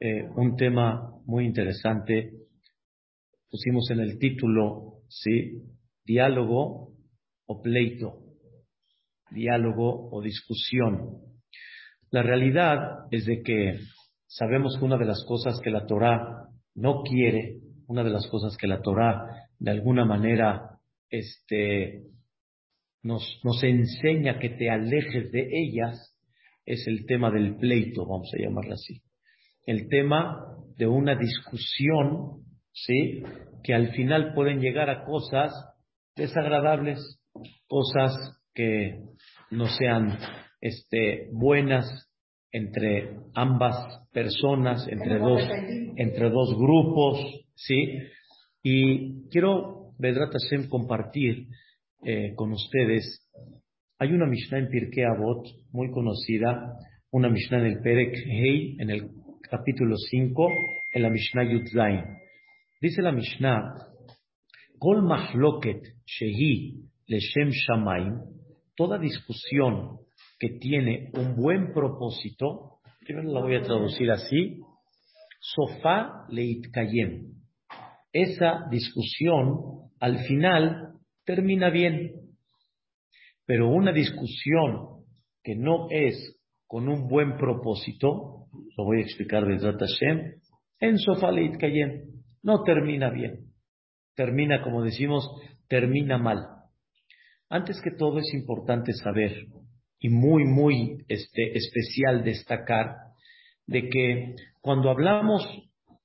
eh, un tema muy interesante. Pusimos en el título, ¿sí? Diálogo o pleito. Diálogo o discusión. La realidad es de que sabemos que una de las cosas que la Torah no quiere, una de las cosas que la Torah de alguna manera este, nos, nos enseña que te alejes de ellas, es el tema del pleito, vamos a llamarlo así. El tema de una discusión, ¿sí? Que al final pueden llegar a cosas desagradables, cosas que no sean este, buenas entre ambas personas, entre dos, entre dos grupos, ¿sí? Y quiero, Vedrat Hashem, compartir eh, con ustedes hay una Mishnah en Pirkei Avot muy conocida, una Mishnah en el Perek Hei, en el capítulo 5, en la Mishnah Yudzain. Dice la Mishnah, Kol mahloket shehi leshem shamaim, toda discusión que tiene un buen propósito, primero la voy a traducir así, sofá leitkayem. Esa discusión al final termina bien. Pero una discusión que no es con un buen propósito, lo voy a explicar de Hashem, en Sofaleit Kayem, no termina bien. Termina, como decimos, termina mal. Antes que todo es importante saber y muy, muy este, especial destacar de que cuando hablamos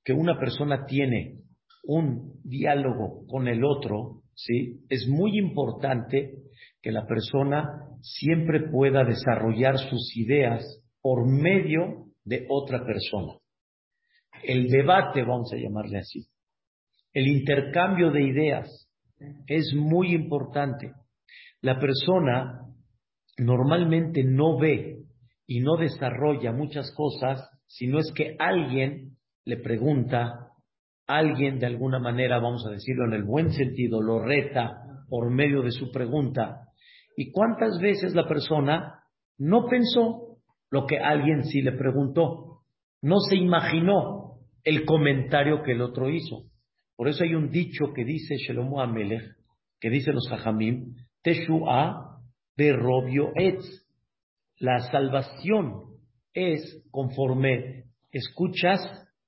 que una persona tiene un diálogo con el otro, ¿sí? es muy importante que la persona siempre pueda desarrollar sus ideas por medio de otra persona. El debate, vamos a llamarle así, el intercambio de ideas es muy importante. La persona normalmente no ve y no desarrolla muchas cosas si no es que alguien le pregunta, alguien de alguna manera, vamos a decirlo en el buen sentido, lo reta por medio de su pregunta ¿Y cuántas veces la persona no pensó lo que alguien sí le preguntó? No se imaginó el comentario que el otro hizo. Por eso hay un dicho que dice Shelomo Amelech, que dice los Jajamim, Teshua de Robio Etz. La salvación es conforme escuchas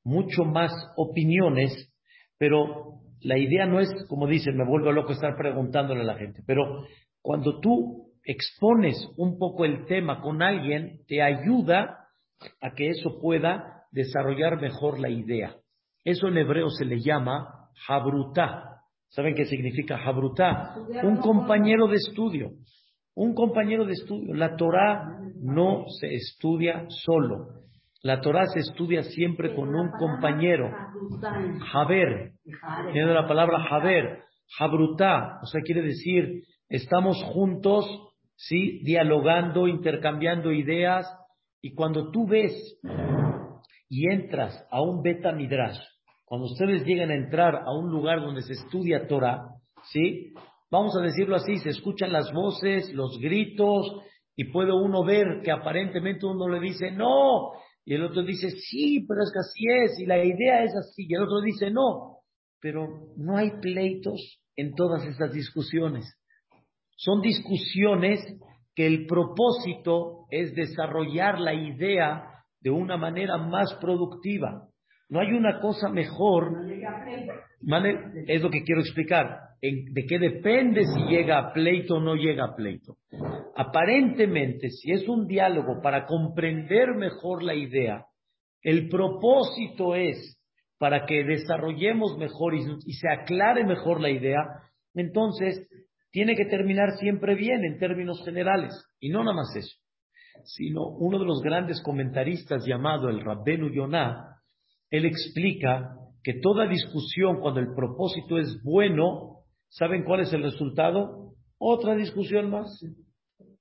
mucho más opiniones, pero la idea no es, como dicen, me vuelvo loco estar preguntándole a la gente, pero cuando tú expones un poco el tema con alguien, te ayuda a que eso pueda desarrollar mejor la idea. Eso en hebreo se le llama habrutá. ¿Saben qué significa habrutá? Un compañero de estudio. Un compañero de estudio. La Torah no se estudia solo. La Torah se estudia siempre con un compañero. Haber. Tiene la palabra haber. Habrutá. O sea, quiere decir Estamos juntos, ¿sí? Dialogando, intercambiando ideas. Y cuando tú ves y entras a un beta midrash, cuando ustedes llegan a entrar a un lugar donde se estudia Torah, ¿sí? Vamos a decirlo así, se escuchan las voces, los gritos, y puede uno ver que aparentemente uno le dice no, y el otro dice sí, pero es que así es, y la idea es así, y el otro dice no, pero no hay pleitos en todas estas discusiones. Son discusiones que el propósito es desarrollar la idea de una manera más productiva. No hay una cosa mejor. Es lo que quiero explicar. ¿De qué depende si llega a pleito o no llega a pleito? Aparentemente, si es un diálogo para comprender mejor la idea, el propósito es para que desarrollemos mejor y, y se aclare mejor la idea, entonces tiene que terminar siempre bien en términos generales. Y no nada más eso, sino uno de los grandes comentaristas llamado el Rabbenu Yonah, él explica que toda discusión, cuando el propósito es bueno, ¿saben cuál es el resultado? Otra discusión más.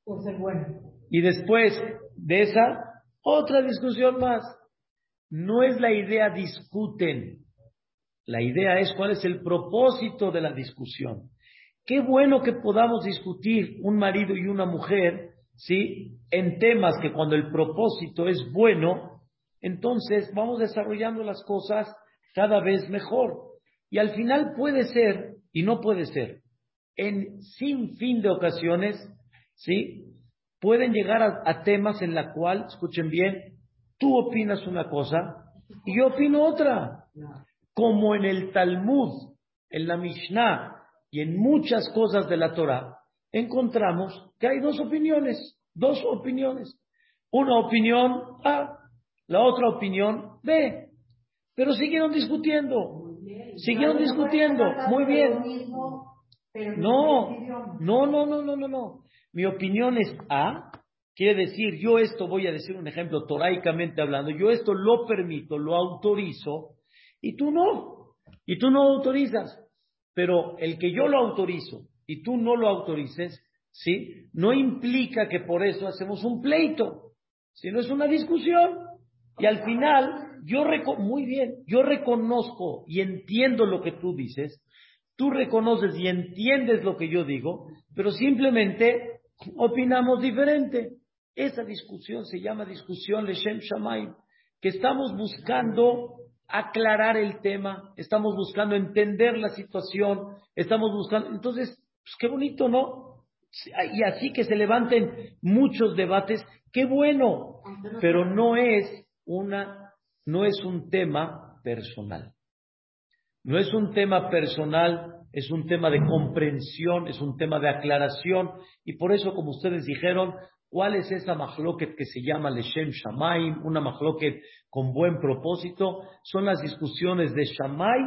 Por ser bueno. Y después de esa, otra discusión más. No es la idea discuten. La idea es cuál es el propósito de la discusión. Qué bueno que podamos discutir un marido y una mujer, ¿sí? En temas que cuando el propósito es bueno, entonces vamos desarrollando las cosas cada vez mejor. Y al final puede ser, y no puede ser, en sin fin de ocasiones, ¿sí? Pueden llegar a, temas en la cual, escuchen bien, tú opinas una cosa y yo opino otra. Como en el Talmud, en la Mishnah y en muchas cosas de la Torah, encontramos que hay dos opiniones, dos opiniones. Una opinión A, la otra opinión B. Pero siguieron discutiendo. Siguieron discutiendo. Muy bien. No, no, no, no, no, no, no. Mi opinión es A. Quiere decir, yo esto voy a decir un ejemplo toraicamente hablando, yo esto lo permito, lo autorizo, y tú no. Y tú no autorizas. Pero el que yo lo autorizo y tú no lo autorices, ¿sí? No implica que por eso hacemos un pleito, sino es una discusión. Y al final, yo muy bien, yo reconozco y entiendo lo que tú dices, tú reconoces y entiendes lo que yo digo, pero simplemente opinamos diferente. Esa discusión se llama discusión Leshem Shamayim, que estamos buscando aclarar el tema, estamos buscando entender la situación, estamos buscando, entonces, pues qué bonito, ¿no? Y así que se levanten muchos debates, qué bueno, pero no es una, no es un tema personal. No es un tema personal, es un tema de comprensión, es un tema de aclaración, y por eso, como ustedes dijeron, ¿cuál es esa mahloket que se llama Leshem Shamaim? Una mahloket con buen propósito. Son las discusiones de Shamay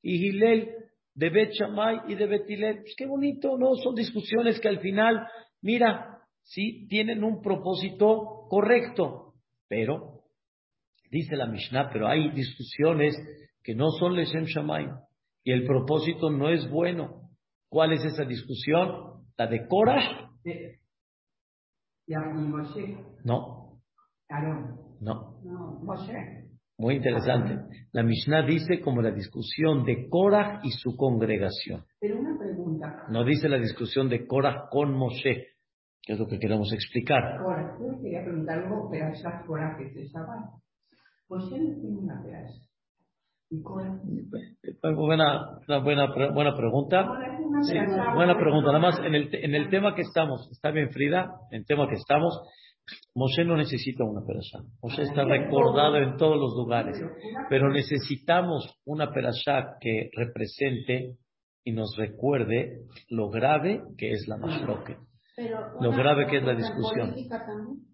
y Hillel, de Bet Shamay y de Bet Hillel. Pues qué bonito, ¿no? Son discusiones que al final, mira, sí, tienen un propósito correcto, pero dice la Mishnah, pero hay discusiones que no son Leshem Shamayim y el propósito no es bueno. ¿Cuál es esa discusión? La de Korah. No. No. Muy interesante. La Mishnah dice como la discusión de Korah y su congregación. Pero una pregunta. No dice la discusión de Korah con Moshe, que es lo que queremos explicar. Korah, yo quería preguntar algo, pero esas Korah que se estaban. Moshe no tiene una pedazo. Buena, buena, buena pregunta. Buena pregunta. Nada más en el, en el tema que estamos, está bien Frida, en el tema que estamos, Moshe no necesita una perashá. Moshe está recordado en todos los lugares, pero necesitamos una perashá que represente y nos recuerde lo grave que es la mashloque. Lo grave que es la discusión.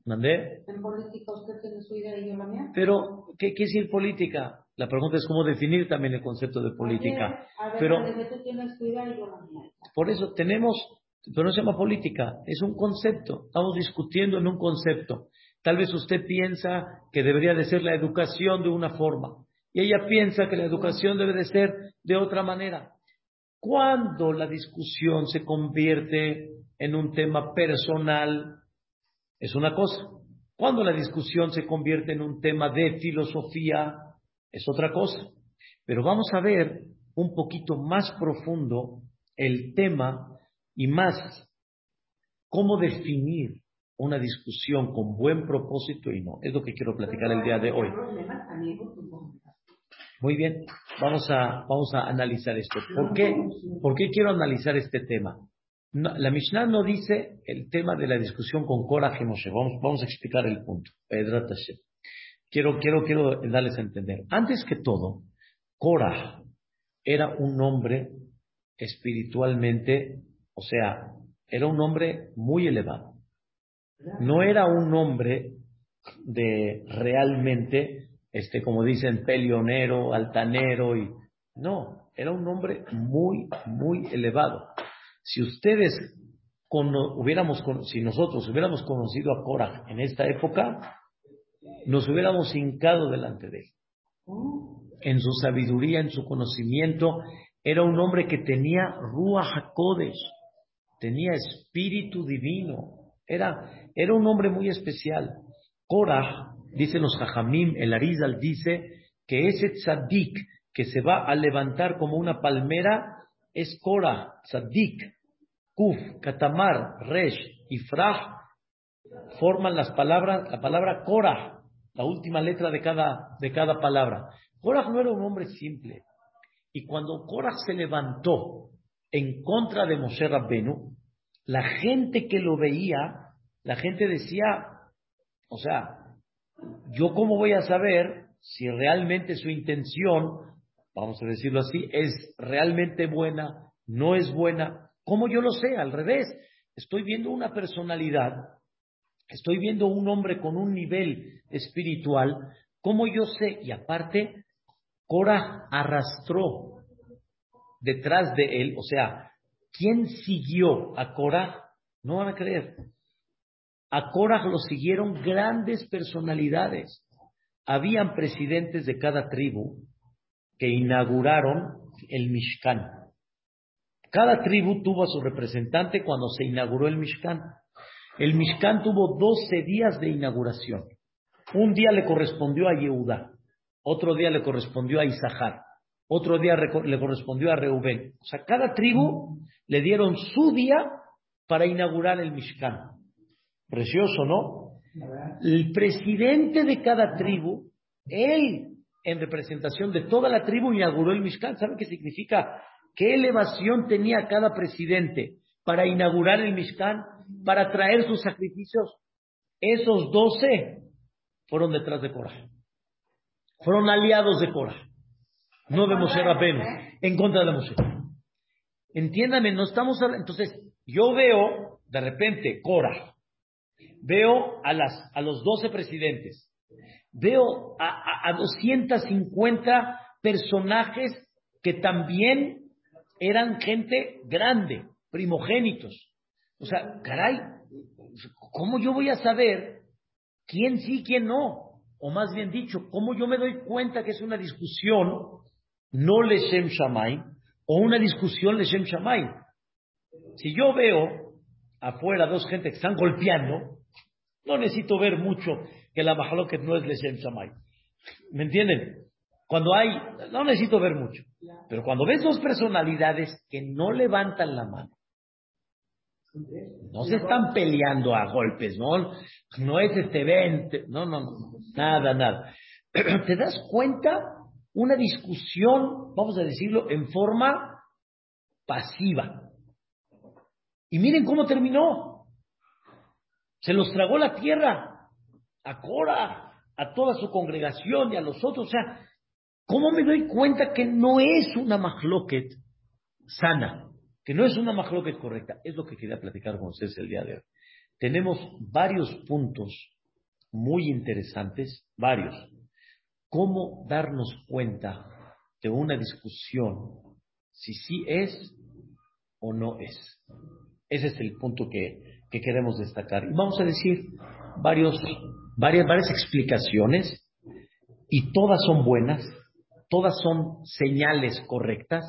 ¿Mandé? En política usted tiene su idea y yo la mía. Pero, ¿qué quiere decir política? La pregunta es cómo definir también el concepto de política. pero, por eso tenemos, pero no se llama política, es un concepto. Estamos discutiendo en un concepto. Tal vez usted piensa que debería de ser la educación de una forma y ella piensa que la educación debe de ser de otra manera. Cuando la discusión se convierte en un tema personal, es una cosa. Cuando la discusión se convierte en un tema de filosofía, es otra cosa. Pero vamos a ver un poquito más profundo el tema y más cómo definir una discusión con buen propósito y no. Es lo que quiero platicar el día de hoy. Muy bien, vamos a, vamos a analizar esto. ¿Por qué? ¿Por qué quiero analizar este tema? la Mishnah no dice el tema de la discusión con Korah y. Vamos, vamos a explicar el punto. Quiero, quiero, quiero darles a entender. Antes que todo, Korah era un hombre espiritualmente, o sea, era un hombre muy elevado. No era un hombre de realmente, este, como dicen, pelionero, altanero y no, era un hombre muy, muy elevado. Si ustedes hubiéramos, si nosotros hubiéramos conocido a Korah en esta época, nos hubiéramos hincado delante de él. En su sabiduría, en su conocimiento, era un hombre que tenía Ruach HaKodesh, tenía espíritu divino, era, era un hombre muy especial. Korah, dicen los Jajamim, el Arizal dice que ese tzaddik que se va a levantar como una palmera es Korah, tzaddik, Kuf, Katamar, Resh y Fraj forman las palabras, la palabra Korah. la última letra de cada, de cada palabra. Korah no era un hombre simple. Y cuando Korah se levantó en contra de Moshe Rabbenu, la gente que lo veía, la gente decía, o sea, yo cómo voy a saber si realmente su intención, vamos a decirlo así, es realmente buena, no es buena. ¿Cómo yo lo sé? Al revés, estoy viendo una personalidad, estoy viendo un hombre con un nivel espiritual, ¿cómo yo sé? Y aparte, Cora arrastró detrás de él, o sea, ¿quién siguió a Cora? No van a creer. A Cora lo siguieron grandes personalidades. Habían presidentes de cada tribu que inauguraron el Mishkan. Cada tribu tuvo a su representante cuando se inauguró el Mishkan. El Mishkan tuvo 12 días de inauguración. Un día le correspondió a Yehuda, otro día le correspondió a Isahar, otro día le correspondió a Reubén. O sea, cada tribu le dieron su día para inaugurar el Mishkan. Precioso, ¿no? El presidente de cada tribu, él, en representación de toda la tribu, inauguró el Mishkan. ¿Saben qué significa? ¿Qué elevación tenía cada presidente para inaugurar el Mishkan, para traer sus sacrificios? Esos doce fueron detrás de Korah. Fueron aliados de Korah. No de Moshe Rabbeinu, en contra de Moshe. Entiéndame, no estamos hablando. Entonces, yo veo de repente Korah, veo a, las, a los 12 presidentes, veo a, a, a 250 personajes que también eran gente grande, primogénitos. O sea, caray, ¿cómo yo voy a saber quién sí quién no? O más bien dicho, ¿cómo yo me doy cuenta que es una discusión no Leshem Shamay o una discusión Leshem Shamay? Si yo veo afuera dos gente que están golpeando, no necesito ver mucho que la Mahaloket no es Leshem Shamay. ¿Me entienden? Cuando hay, no necesito ver mucho. Pero cuando ves dos personalidades que no levantan la mano, no se están peleando a golpes, ¿no? No es este evento, no, no, no, nada, nada. ¿Te das cuenta? Una discusión, vamos a decirlo, en forma pasiva. Y miren cómo terminó. Se los tragó la tierra a Cora, a toda su congregación y a los otros. O sea, ¿cómo me doy cuenta que no es una mahloket sana? Que no es una majloquet correcta. Es lo que quería platicar con ustedes el día de hoy. Tenemos varios puntos muy interesantes, varios. ¿Cómo darnos cuenta de una discusión si sí es o no es? Ese es el punto que, que queremos destacar. Y vamos a decir varios, varias, varias explicaciones y todas son buenas, todas son señales correctas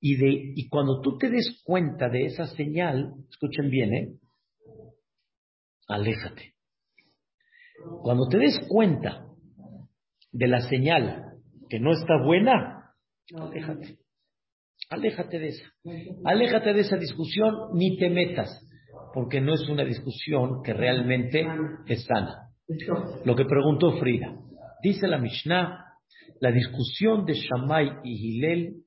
y, de, y cuando tú te des cuenta de esa señal, escuchen bien, ¿eh? Aléjate. Cuando te des cuenta de la señal que no está buena, aléjate. Aléjate de esa. Aléjate de esa discusión, ni te metas, porque no es una discusión que realmente es sana. Lo que preguntó Frida, dice la Mishnah, la discusión de Shammai y Hillel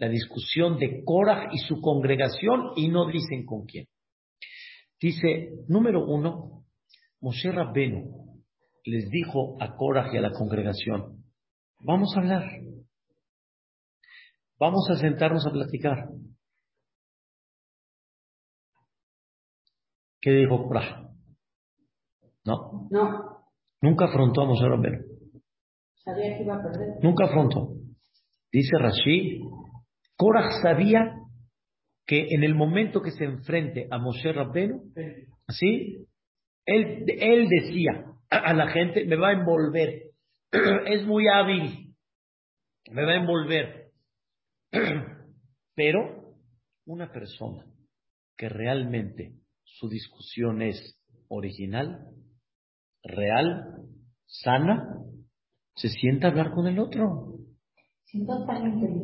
la discusión de Korah y su congregación y no dicen con quién. Dice, número uno, Moshe Rabbenu les dijo a Korah y a la congregación, vamos a hablar, vamos a sentarnos a platicar. ¿Qué dijo Korah? No. No. Nunca afrontó a Moshe Rabbenu. Sabía que iba a perder. Nunca afrontó. Dice Rashi, Korah sabía que en el momento que se enfrente a Moshe Rabbenu, ¿sí? Él, él decía a la gente, me va a envolver, es muy hábil, me va a envolver. Pero una persona que realmente su discusión es original, real, sana, se sienta a hablar con el otro.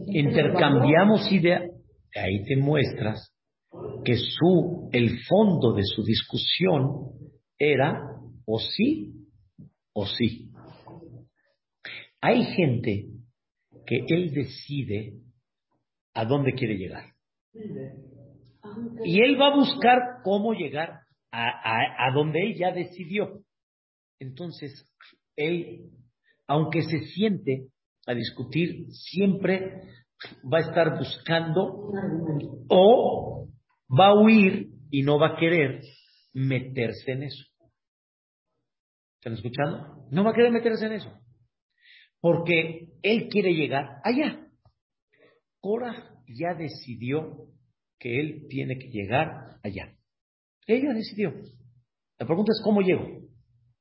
Intercambiamos ideas. Ahí te muestras que su, el fondo de su discusión era o sí o sí. Hay gente que él decide a dónde quiere llegar. Y él va a buscar cómo llegar a, a, donde él ya decidió. Entonces, él, aunque se siente a discutir, siempre va a estar buscando o va a huir y no va a querer meterse en eso. ¿Están escuchando? No va a querer meterse en eso. Porque él quiere llegar allá. Cora ya decidió que él tiene que llegar allá. Ella decidió. La pregunta es cómo llegó.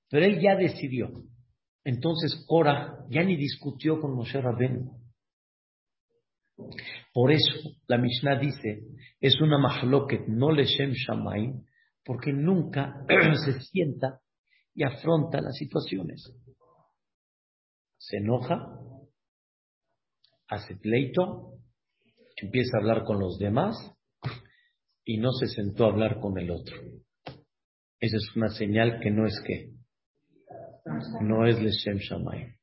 Pero él ya decidió. Entonces Cora ya ni discutió con Moshe Rabbeinu. Por eso la Mishnah dice, es una mahloket, no leshem shamayim, porque nunca se sienta y afronta las situaciones. Se enoja, hace pleito, empieza a hablar con los demás y no se sentó a hablar con el otro. Esa es una señal que no es que, no es Leshem Shamay.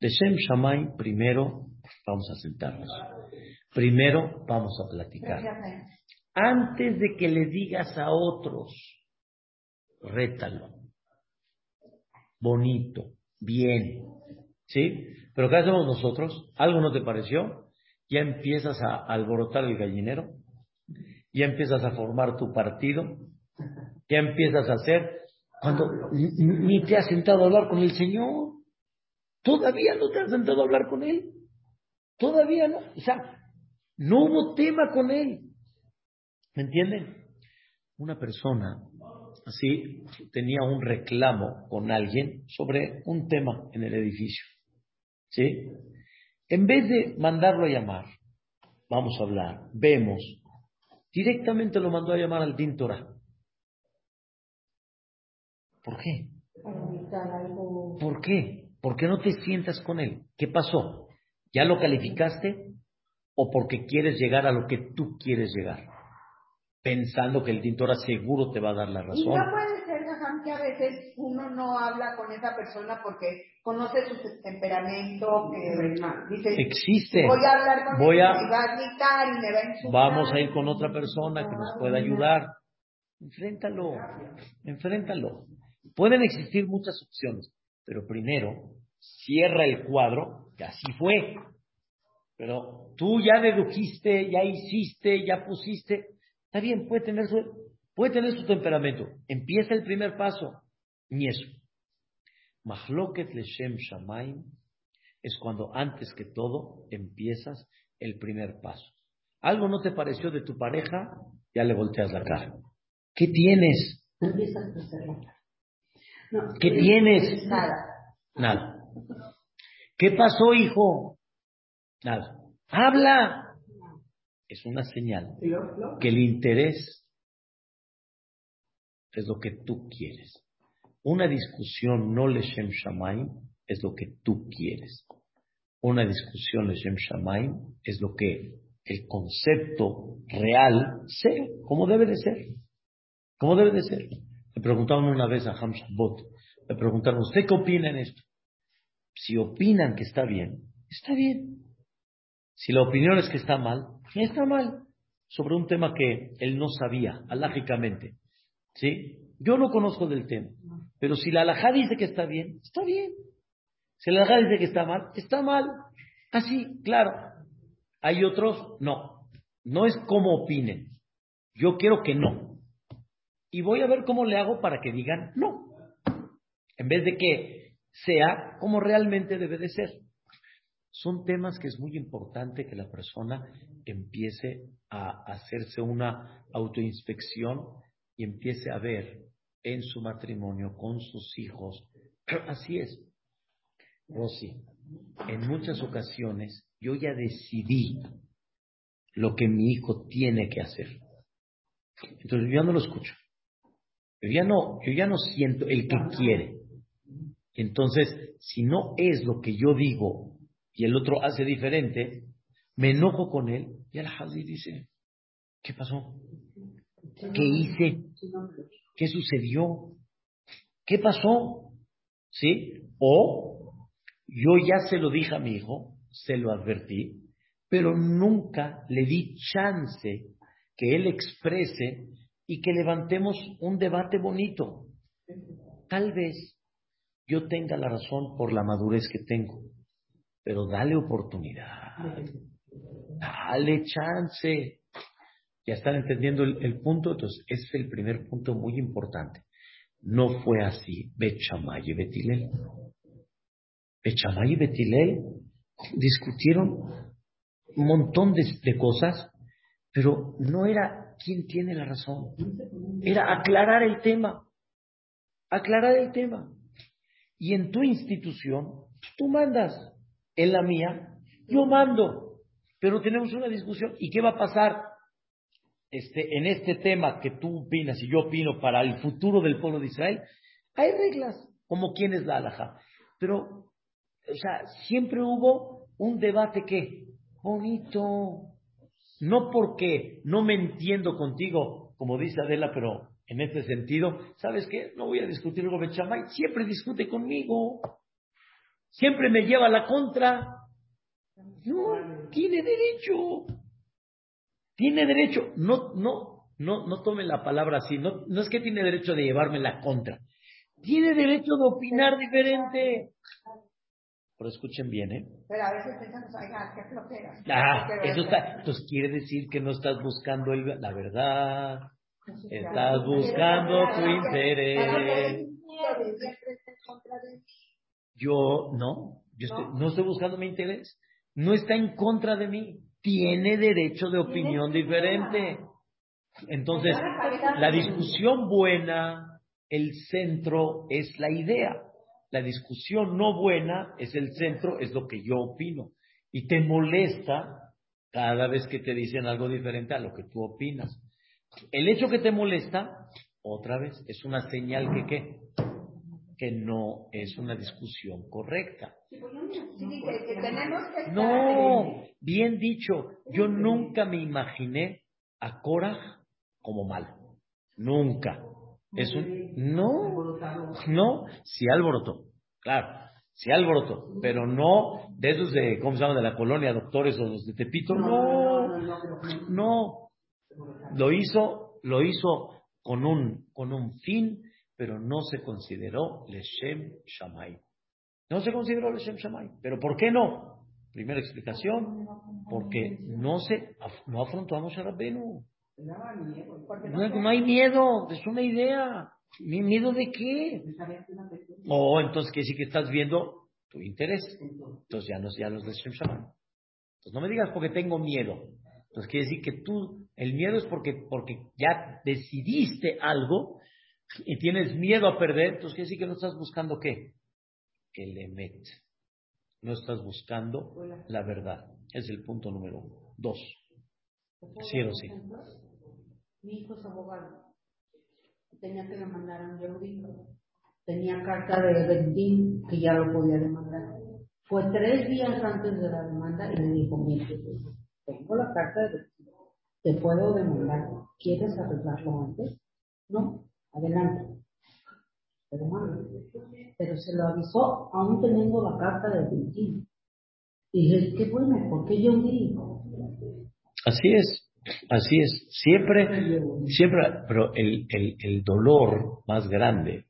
Leshem Shamay, primero vamos a sentarnos. Primero vamos a platicar. Antes de que le digas a otros, rétalo. Bonito, bien. ¿Sí? Pero ¿qué hacemos nosotros? ¿Algo no te pareció? Ya empiezas a alborotar el gallinero ya empiezas a formar tu partido, ya empiezas a hacer, cuando ni te has sentado a hablar con el Señor, todavía no te has sentado a hablar con Él, todavía no, o sea, no hubo tema con Él, ¿me entienden? Una persona así tenía un reclamo con alguien sobre un tema en el edificio, ¿sí? En vez de mandarlo a llamar, vamos a hablar, vemos, Directamente lo mandó a llamar al Din ¿Por qué? ¿Por qué? ¿Por qué no te sientas con él? ¿Qué pasó? ¿Ya lo calificaste? ¿O porque quieres llegar a lo que tú quieres llegar? Pensando que el Dintora seguro te va a dar la razón que a veces uno no habla con esa persona porque conoce su temperamento, que dice, existe. Voy a hablar con voy él, a, y va a gritar y me va a insultar. Vamos a ir con otra persona que nos pueda ayudar. Enfréntalo, enfréntalo. Pueden existir muchas opciones, pero primero cierra el cuadro, que así fue. Pero tú ya dedujiste, ya hiciste, ya pusiste. Está bien, puede tener su, Puede tener su temperamento. Empieza el primer paso. Ni eso. Mahloket leshem shamaim es cuando antes que todo empiezas el primer paso. Algo no te pareció de tu pareja, ya le volteas la cara. ¿Qué tienes? ¿Qué tienes? Nada. Nada. ¿Qué pasó, hijo? Nada. Habla. Es una señal que el interés es lo que tú quieres. Una discusión no leshem shamaim es lo que tú quieres. Una discusión leshem shamaim es lo que el concepto real sea, como debe de ser. Como debe de ser. Le preguntaron una vez a Ham Bot, le preguntaron, ¿usted qué opina en esto? Si opinan que está bien, está bien. Si la opinión es que está mal, está mal. Sobre un tema que él no sabía, alágicamente. ¿Sí? Yo no conozco del tema. Pero si la alajá dice que está bien, está bien. Si la alajá dice que está mal, está mal. Así, claro. Hay otros, no. No es como opinen. Yo quiero que no. Y voy a ver cómo le hago para que digan no. En vez de que sea como realmente debe de ser. Son temas que es muy importante que la persona empiece a hacerse una autoinspección y empiece a ver en su matrimonio con sus hijos. Así es. Rosy, en muchas ocasiones yo ya decidí lo que mi hijo tiene que hacer. Entonces yo no lo escucho. Yo ya no, yo ya no siento el que quiere. Entonces, si no es lo que yo digo y el otro hace diferente, me enojo con él y el Hadi dice, ¿qué pasó? ¿Qué hice? ¿Qué sucedió? ¿Qué pasó? ¿sí? O yo ya se lo dije a mi hijo, se lo advertí, pero nunca le di chance que él exprese y que levantemos un debate bonito. Tal vez yo tenga la razón por la madurez que tengo, pero dale oportunidad, dale chance. Ya están entendiendo el, punto, entonces ese es el primer punto muy importante. No fue así. Bechamay y Betilel. Bechamay y Betilel discutieron un montón de, de cosas, pero no era quién tiene la razón. Era aclarar el tema. Aclarar el tema. Y en tu institución, tú mandas. En la mía, yo mando. Pero tenemos una discusión. ¿Y qué va a pasar este, en este tema que tú opinas y yo opino para el futuro del pueblo de Israel? Hay reglas, como quién es la alhaja. Pero, o sea, siempre hubo un debate que, bonito, no porque no me entiendo contigo, como dice Adela, pero en este sentido, ¿sabes qué? No voy a discutir con Bechamay, siempre discute conmigo, siempre me lleva la contra. No, tiene derecho, tiene derecho, no, no, no, no tome la palabra así, no, no es que tiene derecho de llevarme la contra, tiene derecho de opinar diferente. Pero escuchen bien, ¿eh? Pero a veces pensamos, ay, qué flojera. Ah, eso está, entonces quiere decir que no estás buscando el, la verdad. Estás buscando tu interés. Yo no, yo no estoy buscando mi interés. No está en contra de mí. Tiene derecho de opinión diferente. Entonces, la discusión buena, el centro es la idea. La discusión no buena es el centro, es lo que yo opino. Y te molesta cada vez que te dicen algo diferente a lo que tú opinas. El hecho que te molesta, otra vez, es una señal que qué? Que no es una discusión correcta. No, bien dicho, yo nunca me imaginé a Cora como mal. Nunca. Es un, no, no, si alborotó, claro, si alborotó, pero no de esos de, ¿cómo se llama? De la colonia, doctores o los de Tepito, no, no, lo hizo, lo hizo con un, con un fin, pero no se consideró Leshem Shamay. No se consideró Leshem Shamay. ¿Pero por qué no? Primera explicación, porque no se, no afrontó a Moshe Rabbenu. No, hay miedo, es una idea. ¿Miedo de qué? O oh, entonces quiere decir que estás viendo tu interés. Entonces ya no, ya no es. Entonces no me digas porque tengo miedo. Entonces quiere decir que tú, el miedo es porque, porque ya decidiste algo y tienes miedo a perder, entonces quiere decir que no estás buscando qué? El emet. No estás buscando la verdad. Es el punto número uno. Dos. Sí o sí. Mi hijo es abogado. Tenía que demandar a un yehudí. Tenía carta de Bendín que ya lo podía demandar. Fue tres días antes de la demanda y le dijo, mira, tengo la carta de te puedo demandar. ¿Quieres arreglarlo antes? No, adelante. Pero, se lo avisó aún teniendo la carta de Bendín. Y dije, qué bueno, ¿por qué yo digo? Así es. Así es, siempre, siempre, pero el, el, el, dolor más grande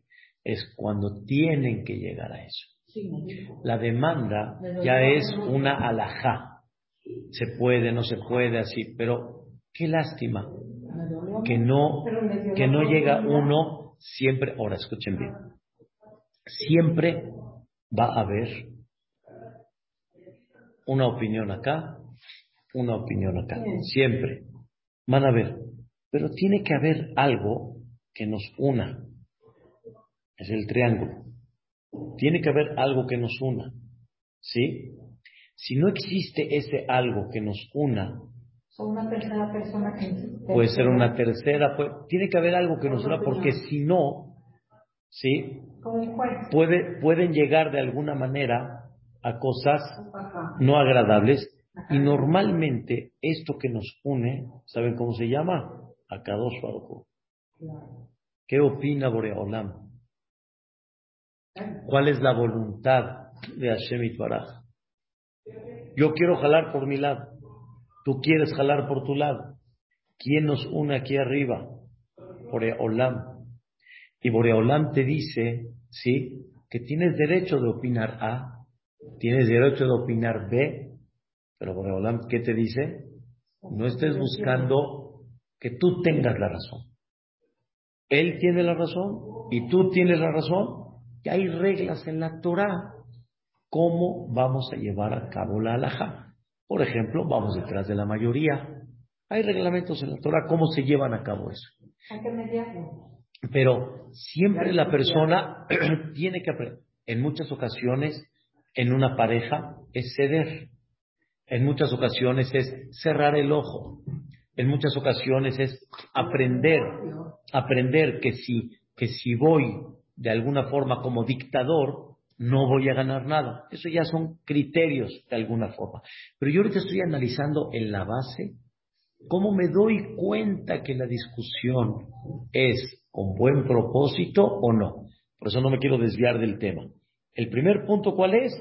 es cuando tienen que llegar a eso. La demanda ya es una alajá. Se puede, no se puede, así, pero qué lástima que no, que no llega uno siempre, ahora escuchen bien, siempre va a haber una opinión acá, una opinión acá, siempre. Van a ver, pero tiene que haber algo que nos una. Es el triángulo. Tiene que haber algo que nos una. ¿Sí? Si no existe ese algo que nos una, una tercera persona puede ser una tercera, tiene que haber algo que nos una, porque si no, ¿sí? Puede, pueden llegar de alguna manera a cosas no agradables y normalmente esto que nos une, ¿saben cómo se llama? Akadosh Baruch ¿Qué opina Boreolam? ¿Cuál es la voluntad de Hashem Itbaraj? Yo quiero jalar por mi lado. Tú quieres jalar por tu lado. ¿Quién nos une aquí arriba? Boreolam. Y Boreolam te dice, ¿sí? Que tienes derecho de opinar A, tienes derecho de opinar B, pero Boreolam, ¿qué te dice? No estés buscando que tú tengas la razón. Él tiene la razón y tú tienes la razón. Y hay reglas en la Torah. ¿Cómo vamos a llevar a cabo la alhaja? Por ejemplo, vamos detrás de la mayoría. Hay reglamentos en la Torah. ¿Cómo se llevan a cabo eso? Pero siempre la persona tiene que aprender. En muchas ocasiones, en una pareja, es ceder. En muchas ocasiones es cerrar el ojo. En muchas ocasiones es aprender, aprender que si, que si voy de alguna forma como dictador, no voy a ganar nada. Eso ya son criterios de alguna forma. Pero yo ahorita estoy analizando en la base cómo me doy cuenta que la discusión es con buen propósito o no. Por eso no me quiero desviar del tema. El primer punto, ¿cuál es?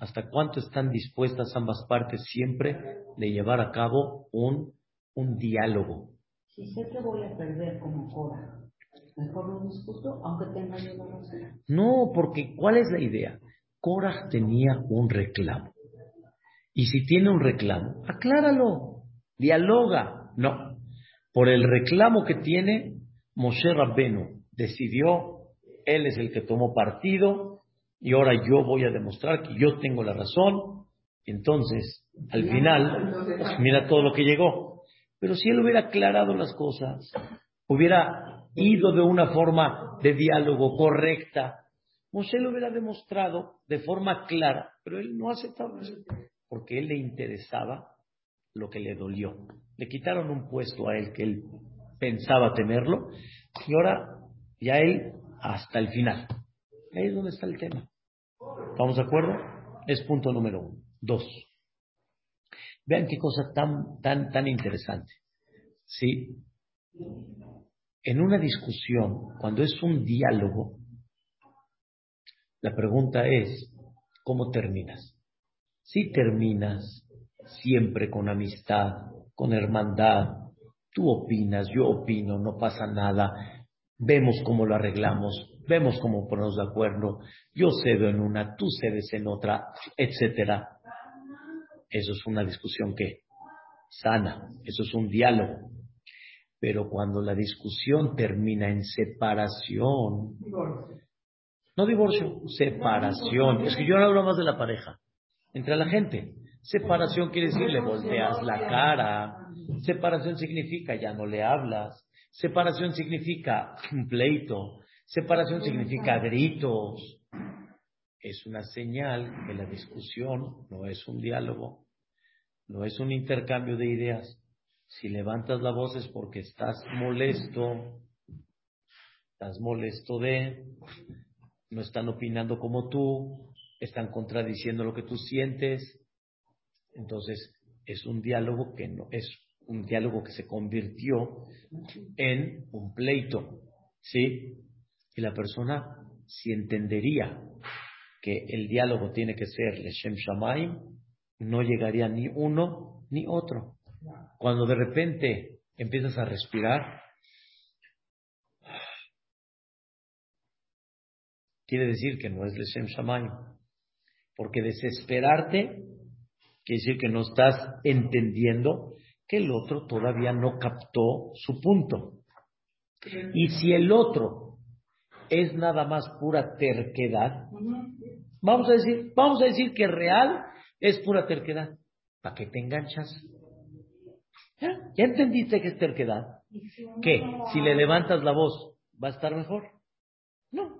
¿Hasta cuánto están dispuestas ambas partes siempre de llevar a cabo un, un diálogo? Si sé que voy a perder como Cora, mejor no discuto, aunque tenga yo. No, porque ¿cuál es la idea? Cora tenía un reclamo. Y si tiene un reclamo, acláralo, dialoga. No, por el reclamo que tiene, Moshe Rabbenu decidió, él es el que tomó partido, y ahora yo voy a demostrar que yo tengo la razón. Entonces, al final, pues, mira todo lo que llegó. Pero si él hubiera aclarado las cosas, hubiera ido de una forma de diálogo correcta, Moshe lo hubiera demostrado de forma clara, pero él no aceptaba eso, porque él le interesaba lo que le dolió. Le quitaron un puesto a él que él pensaba tenerlo, y ahora ya él hasta el final. Ahí es donde está el tema. ¿Estamos de acuerdo? Es punto número uno. Dos. Vean qué cosa tan, tan, tan interesante. ¿Sí? En una discusión, cuando es un diálogo, la pregunta es, ¿cómo terminas? Si terminas siempre con amistad, con hermandad, tú opinas, yo opino, no pasa nada, vemos cómo lo arreglamos, vemos cómo ponernos de acuerdo, yo cedo en una, tú cedes en otra, etcétera. Eso es una discusión que sana, eso es un diálogo. Pero cuando la discusión termina en separación, no divorcio, separación. Es que yo no hablo más de la pareja, entre la gente. Separación quiere decir le volteas la cara. Separación significa ya no le hablas. Separación significa un pleito. Separación significa gritos. Es una señal que la discusión no es un diálogo, no es un intercambio de ideas. Si levantas la voz es porque estás molesto, estás molesto de, no están opinando como tú, están contradiciendo lo que tú sientes. Entonces, es un diálogo que no es un diálogo que se convirtió en un pleito, ¿sí? Y la persona, si entendería que el diálogo tiene que ser Leshem Shamayim, no llegaría ni uno ni otro. Cuando de repente empiezas a respirar, quiere decir que no es Leshem Shamayim. Porque desesperarte quiere decir que no estás entendiendo que el otro todavía no captó su punto. Y si el otro es nada más pura terquedad, vamos a decir, vamos a decir que real es pura terquedad. ¿Para qué te enganchas? ¿Ya? ¿Ya entendiste que es terquedad? ¿Qué? Si le levantas la voz, ¿va a estar mejor? No.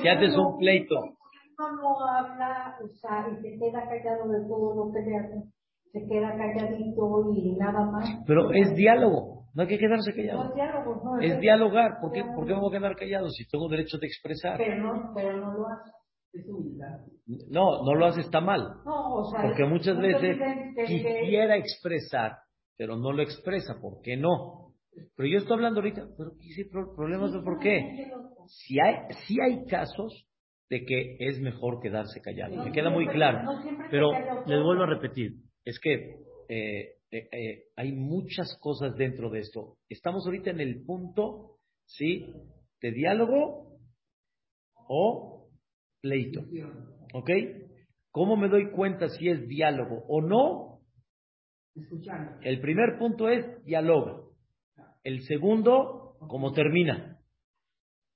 Si haces un pleito. Uno no habla, o sea, y se queda callado de todo lo que le hace se queda calladito y nada más. Pero es diálogo, no hay que quedarse callado. No es diálogo, no, es, dialogar, ¿por qué, ¿por qué me voy a quedar callado si tengo derecho de expresar? Pero no, pero no lo hace. No, no lo hace está mal. No, o sea, porque muchas veces quisiera expresar, pero no lo expresa, ¿por qué no? Pero yo estoy hablando ahorita, pero ¿qué problemas de por qué? Si hay, si hay casos de que es mejor quedarse callado. Me queda muy claro. Pero les vuelvo a repetir, es que eh, eh, eh, hay muchas cosas dentro de esto. Estamos ahorita en el punto, ¿sí? De diálogo o pleito. ¿Ok? ¿Cómo me doy cuenta si es diálogo o no? El primer punto es diálogo. El segundo, ¿cómo termina?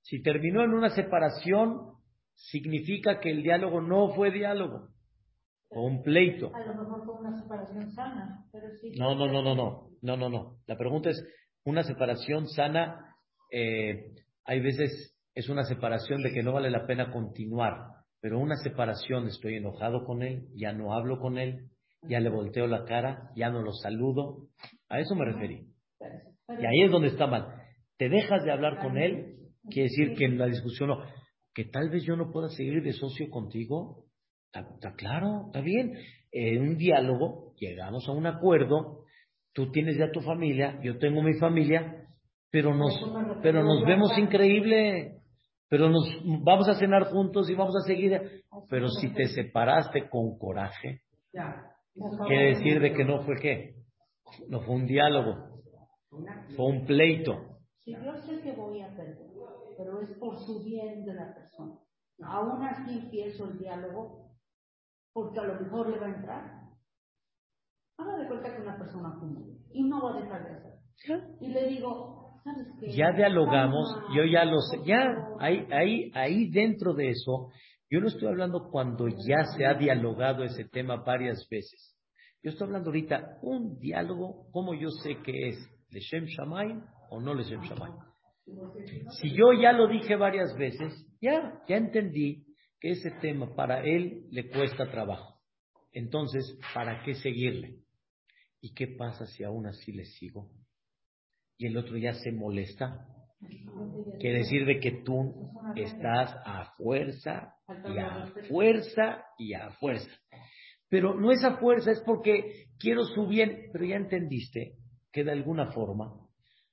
Si terminó en una separación, significa que el diálogo no fue diálogo o un pleito. A lo mejor fue una separación sana, pero sí. No, no, no, no, no, no, no, no. La pregunta es, una separación sana, eh, hay veces es una separación de que no vale la pena continuar, pero una separación, estoy enojado con él, ya no hablo con él, ya le volteo la cara, ya no lo saludo, a eso me referí. Y ahí es donde está mal. Te dejas de hablar con él, quiere decir que en la discusión no, que tal vez yo no pueda seguir de socio contigo, Está, claro, está bien. En un diálogo llegamos a un acuerdo, tú tienes ya tu familia, yo tengo mi familia, pero nos, pero nos vemos increíble, pero nos vamos a cenar juntos y vamos a seguir. Pero si te separaste con coraje, quiere decir de que no fue qué, no fue un diálogo, fue un pleito. Si yo sé que voy a perder, pero es por su bien de la persona. Aún así empiezo el diálogo, porque a lo mejor le va a entrar. Haga de cuenta que una persona fuma y no va a dejar de hacer. Y le digo, ¿sabes qué? Ya dialogamos, yo ya lo sé, ya, ahí, ahí, ahí dentro de eso, yo no estoy hablando cuando ya se ha dialogado ese tema varias veces. Yo estoy hablando ahorita un diálogo, como yo sé que es Leshem Shamay o no Leshem Shamay. Si yo ya lo dije varias veces, ya, ya entendí ese tema para él le cuesta trabajo. Entonces, ¿para qué seguirle? ¿Y qué pasa si aún así le sigo? Y el otro ya se molesta. Quiere decir de que tú estás a fuerza y a fuerza y a fuerza. Pero no esa fuerza es porque quiero su bien, pero ya entendiste que de alguna forma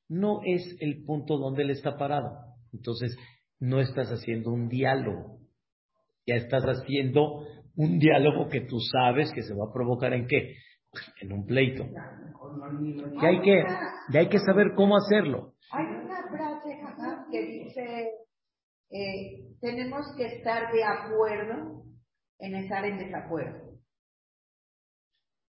no es el punto donde él está parado. Entonces, no estás haciendo un diálogo. Ya estás haciendo un diálogo que tú sabes que se va a provocar en qué? En un pleito. Y hay que, y hay que saber cómo hacerlo. Hay una frase que dice, eh, tenemos que estar de acuerdo en estar en desacuerdo.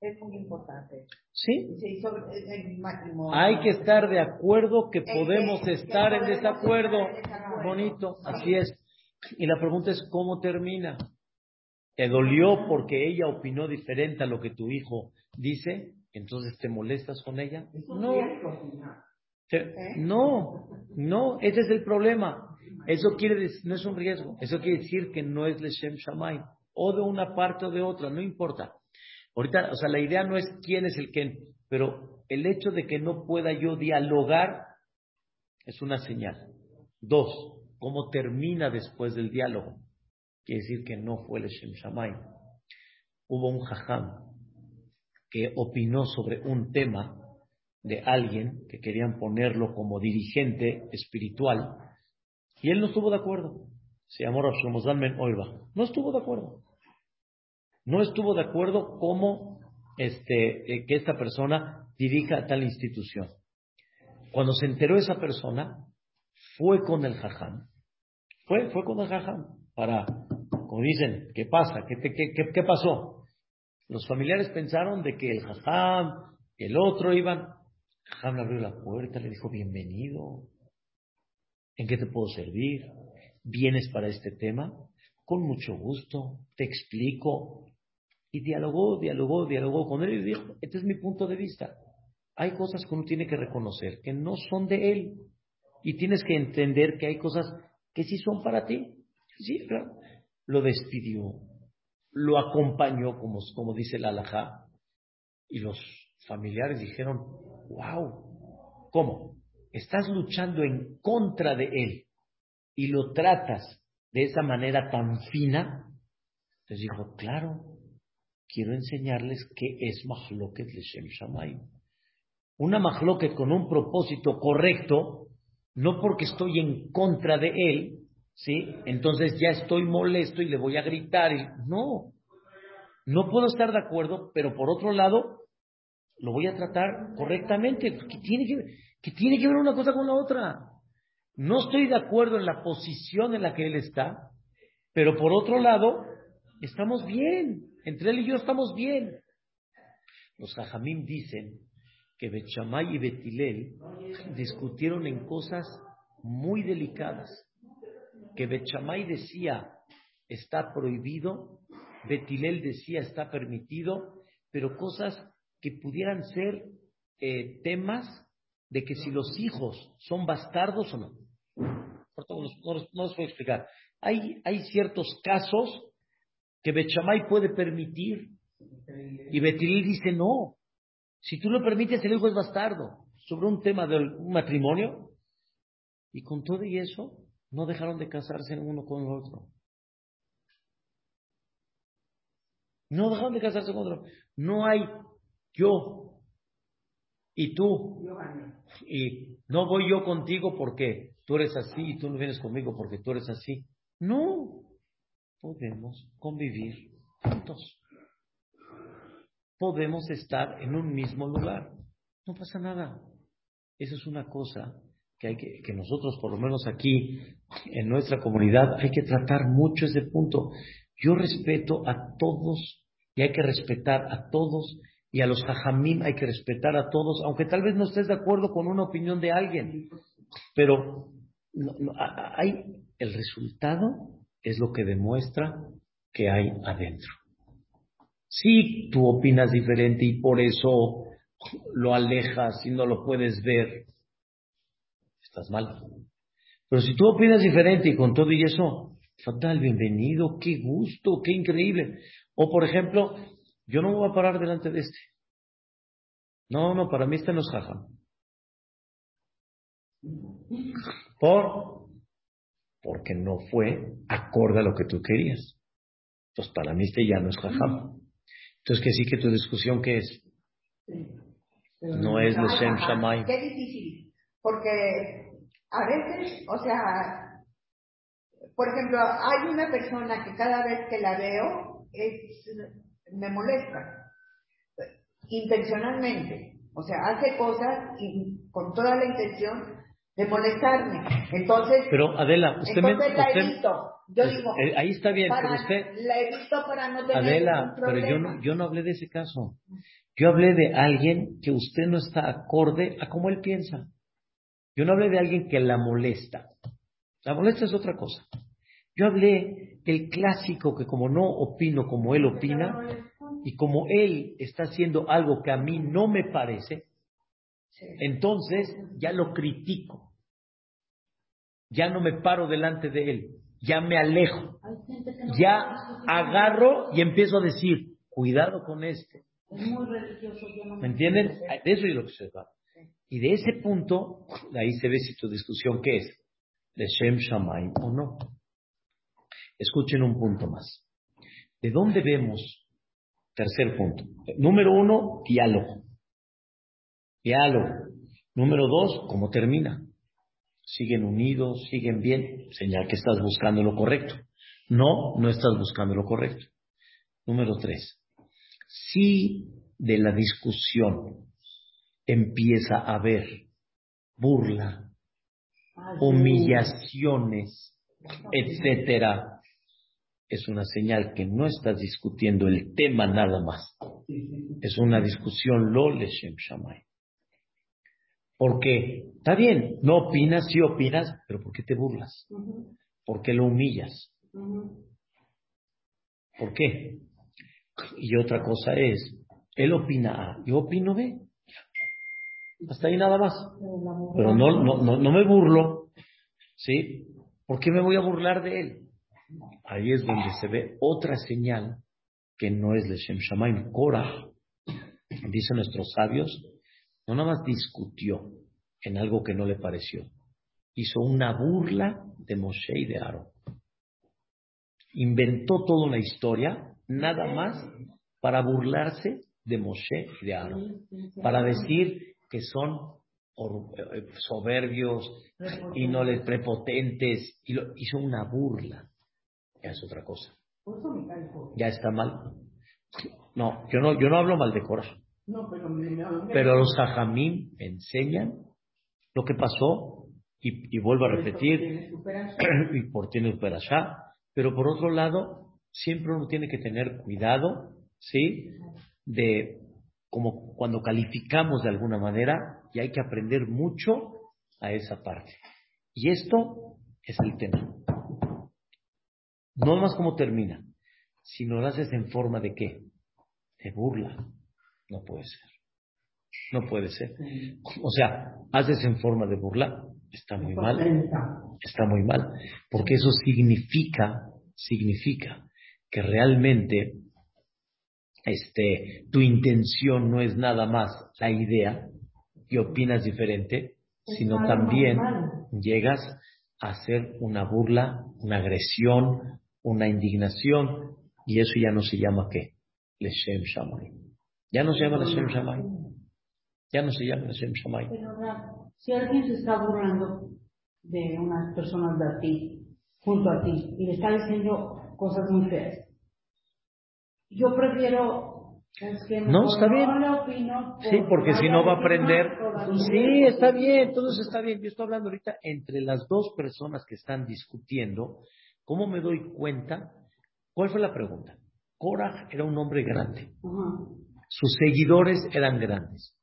Es muy importante. Sí. sí sobre el matrimonio. Hay que estar de acuerdo que podemos estar en desacuerdo. Bonito, así es. Y la pregunta es, ¿cómo termina? ¿Te dolió porque ella opinó diferente a lo que tu hijo dice? Entonces te molestas con ella? No. no, no, ese es el problema. Eso quiere decir, no es un riesgo. Eso quiere decir que no es Leshem Shamay. O de una parte o de otra, no importa. Ahorita, o sea, la idea no es quién es el quién, pero el hecho de que no pueda yo dialogar es una señal. Dos, cómo termina después del diálogo. Quiere decir que no fue el Shem Shamay. Hubo un jajam que opinó sobre un tema de alguien que querían ponerlo como dirigente espiritual y él no estuvo de acuerdo. Se llamó Rav Men No estuvo de acuerdo. No estuvo de acuerdo cómo este, eh, que esta persona dirija tal institución. Cuando se enteró esa persona, fue con el jajam fue, fue con el jajam para, como dicen, ¿qué pasa? ¿Qué, qué, qué, qué pasó? Los familiares pensaron de que el jajam, el otro iban. Jajam le abrió la puerta, le dijo, bienvenido. ¿En qué te puedo servir? ¿Vienes para este tema? Con mucho gusto, te explico. Y dialogó, dialogó, dialogó con él y dijo, este es mi punto de vista. Hay cosas que uno tiene que reconocer que no son de él. Y tienes que entender que hay cosas que sí son para ti. Sí, claro. Lo despidió, lo acompañó, como, como dice el alajá, y los familiares dijeron, wow, ¿cómo? Estás luchando en contra de él y lo tratas de esa manera tan fina. Les dijo, claro, quiero enseñarles qué es Mahloket Leshem Shamayim. Una Mahloket con un propósito correcto no porque estoy en contra de él, ¿sí? Entonces ya estoy molesto y le voy a gritar. No, no puedo estar de acuerdo, pero por otro lado, lo voy a tratar correctamente. Que tiene que, tiene que ver una cosa con la otra. No estoy de acuerdo en la posición en la que él está, pero por otro lado, estamos bien. Entre él y yo estamos bien. Los hajamim dicen que Bechamay y Betilel discutieron en cosas muy delicadas. Que Bechamay decía está prohibido, Betilel decía está permitido, pero cosas que pudieran ser eh, temas de que si los hijos son bastardos o no. No, no, los puedo explicar. Hay, hay ciertos casos que Bechamay puede permitir y Betilel dice no. Si tú lo permites, el hijo es bastardo. Sobre un tema de matrimonio. Y con todo y eso, no dejaron de casarse uno con el otro. No dejaron de casarse con otro. No hay yo y tú. Y no voy yo contigo porque tú eres así y tú no vienes conmigo porque tú eres así. No. Podemos convivir juntos podemos estar en un mismo lugar. No pasa nada. Eso es una cosa que, hay que, que nosotros, por lo menos aquí, en nuestra comunidad, hay que tratar mucho ese punto. Yo respeto a todos y hay que respetar a todos y a los jajamim hay que respetar a todos, aunque tal vez no estés de acuerdo con una opinión de alguien, pero hay, el resultado es lo que demuestra que hay adentro. Si tú opinas diferente y por eso lo alejas y no lo puedes ver, estás mal. Pero si tú opinas diferente y con todo y eso, fatal, bienvenido, qué gusto, qué increíble. O por ejemplo, yo no me voy a parar delante de este. No, no, para mí este no es jaja. ¿Por? Porque no fue acorde a lo que tú querías. Entonces, para mí este ya no es jajam. Entonces, que sí que tu discusión, ¿qué es? No es Leshem Shamay. Qué difícil, porque a veces, o sea, por ejemplo, hay una persona que cada vez que la veo es, me molesta, intencionalmente. O sea, hace cosas y con toda la intención de molestarme. Entonces, pero Adela, usted me, yo pues, digo, eh, ahí está bien, pero usted. La evito para no tener Adela, pero yo no, yo no hablé de ese caso. Yo hablé de alguien que usted no está acorde a cómo él piensa. Yo no hablé de alguien que la molesta. La molesta es otra cosa. Yo hablé del clásico que como no opino como él opina y como él está haciendo algo que a mí no me parece, entonces ya lo critico. Ya no me paro delante de él ya me alejo, ya agarro y empiezo a decir, cuidado con este. ¿Me entienden? De eso es lo que se va. Y de ese punto, ahí se ve si tu discusión qué es, de Shem Shamayim o no. Escuchen un punto más. ¿De dónde vemos? Tercer punto. Número uno, diálogo. Diálogo. Número dos, ¿cómo termina? Siguen unidos, siguen bien, señal que estás buscando lo correcto. No, no estás buscando lo correcto. Número tres, si de la discusión empieza a haber burla, humillaciones, etcétera, es una señal que no estás discutiendo el tema nada más. Es una discusión lo leshem shamay. Porque está bien, no opinas, sí opinas, pero ¿por qué te burlas? ¿Por qué lo humillas? ¿Por qué? Y otra cosa es, él opina A, yo opino B. Hasta ahí nada más. Pero no, no, no, no me burlo. ¿Sí? ¿Por qué me voy a burlar de él? Ahí es donde se ve otra señal que no es de Shem Shamayim. Cora, dicen nuestros sabios, no nada más discutió en algo que no le pareció. Hizo una burla de Moshe y de Aarón. Inventó toda una historia, nada más para burlarse de Moshe y de Aarón. Para decir que son eh, soberbios y no les prepotentes y lo, hizo una burla. Ya es otra cosa. Ya está mal. No, yo no, yo no hablo mal de Cora. Pero, los hajamim enseñan lo que pasó y, vuelvo a repetir y por tiene allá. Pero por otro lado, siempre uno tiene que tener cuidado, ¿sí? De como cuando calificamos de alguna manera y hay que aprender mucho a esa parte. Y esto es el tema. No más cómo termina, sino lo haces en forma de qué? De burla. No puede ser. No puede ser. O sea, haces en forma de burla, está muy mal. Está muy mal. Porque eso significa, significa que realmente este, tu intención no es nada más la idea y opinas diferente, sino también llegas a hacer una burla, una agresión, una indignación, y eso ya no se llama qué? Leshem Shamay. Ya no se llama Leshem Shamay. Ya no se llama Leshem Shamay. si alguien se está burlando de unas personas de ti, junto a ti, y le está diciendo cosas muy feas, yo prefiero no, está bien. sí, porque si no va a aprender. Sí, está bien, todo eso está bien. Yo estoy hablando ahorita entre las dos personas que están discutiendo. ¿Cómo me doy cuenta? ¿Cuál fue la pregunta? Korah era un hombre grande. Sus seguidores eran grandes.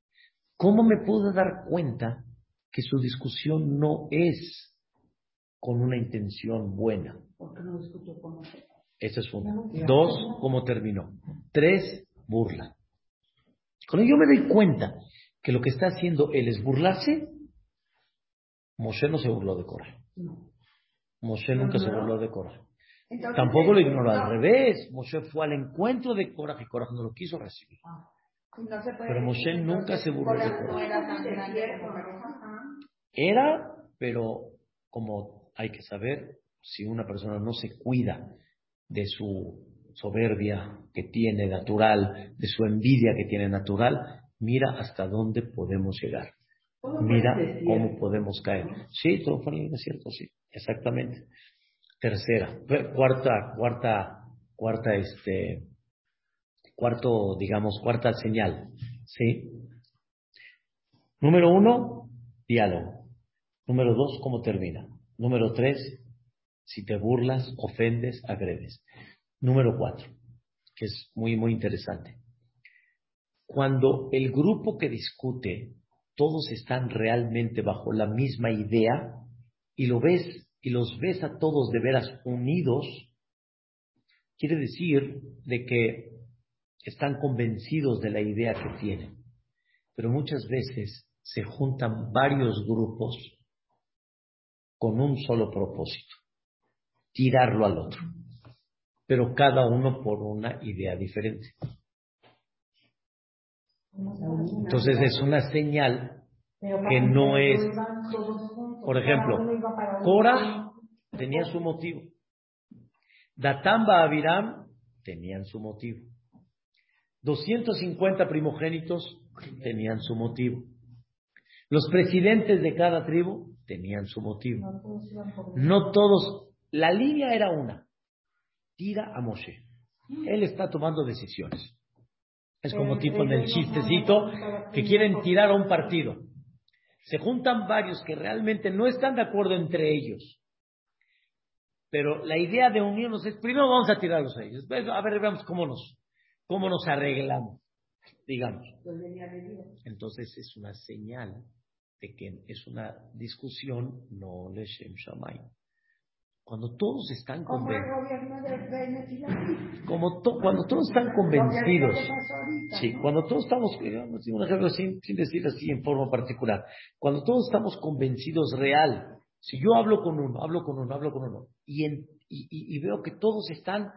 ¿Cómo me puedo dar cuenta que su discusión no es con una intención buena? Porque no con esa es una. Dos, ¿cómo terminó? Tres, burla. Cuando yo me doy cuenta que lo que está haciendo él es burlarse, Moshe no se burló de Cora. Moshe nunca se burló de Cora. Tampoco lo ignoró al revés. Moshe fue al encuentro de Cora y Cora no lo quiso recibir. Ah. pero Moshe nunca se burló de Cora. Era, pero como hay que saber, si una persona no se cuida de su soberbia que tiene natural, de su envidia que tiene natural, mira hasta dónde podemos llegar. Mira cómo podemos caer. Sí, todo fue en el desierto, sí, exactamente. Tercera, cuarta, cuarta, cuarta, este, cuarto, digamos, cuarta señal, ¿sí? Número uno, diálogo. Número dos, cómo termina. Número tres, si te burlas, ofendes, agredes. Número cuatro, que es muy, muy interesante. Cuando el grupo que discute, todos están realmente bajo la misma idea y lo ves y los ves a todos de veras unidos, quiere decir de que están convencidos de la idea que tienen. Pero muchas veces se juntan varios grupos con un solo propósito tirarlo al otro, pero cada uno por una idea diferente. Entonces es una señal que no es, por ejemplo, Cora tenía su motivo, Datamba Abiram tenían su motivo, 250 primogénitos tenían su motivo, los presidentes de cada tribu tenían su motivo. No todos la línea era una. Tira a Moshe. Él está tomando decisiones. Es como tipo en el chistecito que quieren tirar a un partido. Se juntan varios que realmente no están de acuerdo entre ellos. Pero la idea de unirnos es, primero vamos a tirarlos a ellos. A ver, veamos cómo nos, cómo nos arreglamos, digamos. Entonces es una señal de que es una discusión no le Shem cuando todos están convencidos. Como cuando todos están convencidos. Sí, cuando todos estamos, un ejemplo sin, sin decir así en forma particular. Cuando todos estamos convencidos real. Si yo hablo con uno, hablo con uno, hablo con uno, y, en, y, y veo que todos están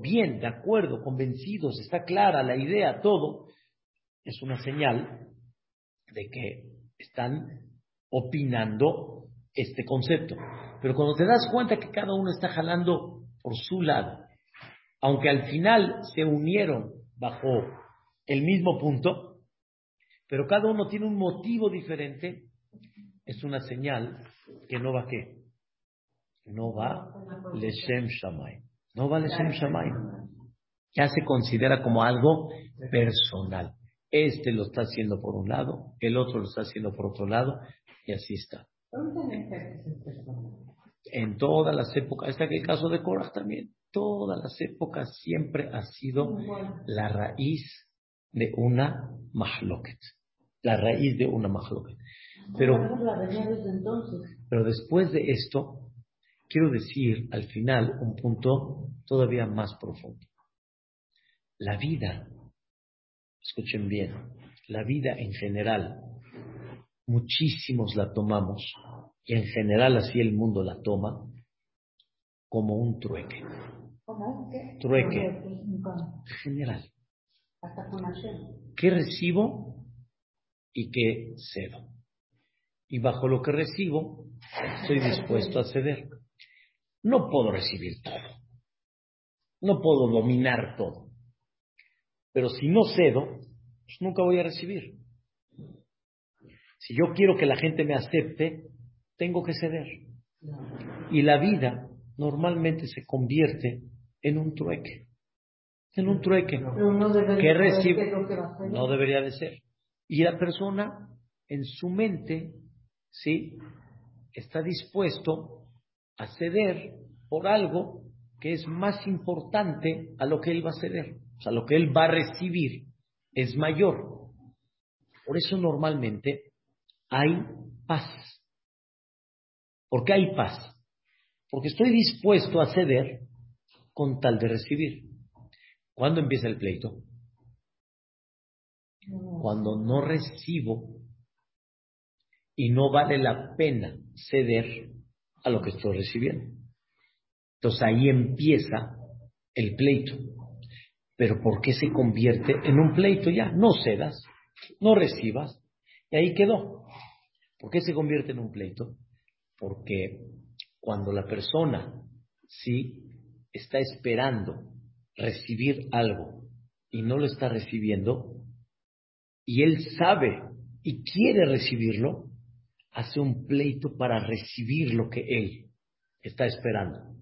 bien, de acuerdo, convencidos, está clara la idea, todo, es una señal de que están opinando este concepto. Pero cuando te das cuenta que cada uno está jalando por su lado, aunque al final se unieron bajo el mismo punto, pero cada uno tiene un motivo diferente, es una señal que no va qué? No va Leshem Shamay. No va Leshem Shamay. Ya se considera como algo personal. Este lo está haciendo por un lado, el otro lo está haciendo por otro lado, y así está. En todas las épocas, está el caso de Korah también, todas las épocas siempre ha sido la raíz de una mahloket. La raíz de una mahloket. Pero, pero después de esto, quiero decir al final un punto todavía más profundo. La vida, escuchen bien, la vida en general, muchísimos la tomamos, y en general así el mundo la toma, como un trueque. ¿Cómo? ¿Qué? Trueque. General. ¿Qué recibo y qué cedo? Y bajo lo que recibo, estoy dispuesto a ceder. No puedo recibir todo. No puedo dominar todo. Pero si no cedo, pues nunca voy a recibir. Si yo quiero que la gente me acepte, tengo que ceder. Y la vida normalmente se convierte en un trueque. En un trueque. que recibe, no debería de ser. Y la persona en su mente, ¿sí? Está dispuesto a ceder por algo que es más importante a lo que él va a ceder. O sea, lo que él va a recibir es mayor. Por eso normalmente hay paz. ¿Por qué hay paz? Porque estoy dispuesto a ceder con tal de recibir. ¿Cuándo empieza el pleito? Cuando no recibo y no vale la pena ceder a lo que estoy recibiendo. Entonces ahí empieza el pleito. Pero ¿por qué se convierte en un pleito ya? No cedas, no recibas, y ahí quedó. ¿Por qué se convierte en un pleito? Porque cuando la persona sí está esperando recibir algo y no lo está recibiendo, y él sabe y quiere recibirlo, hace un pleito para recibir lo que él está esperando.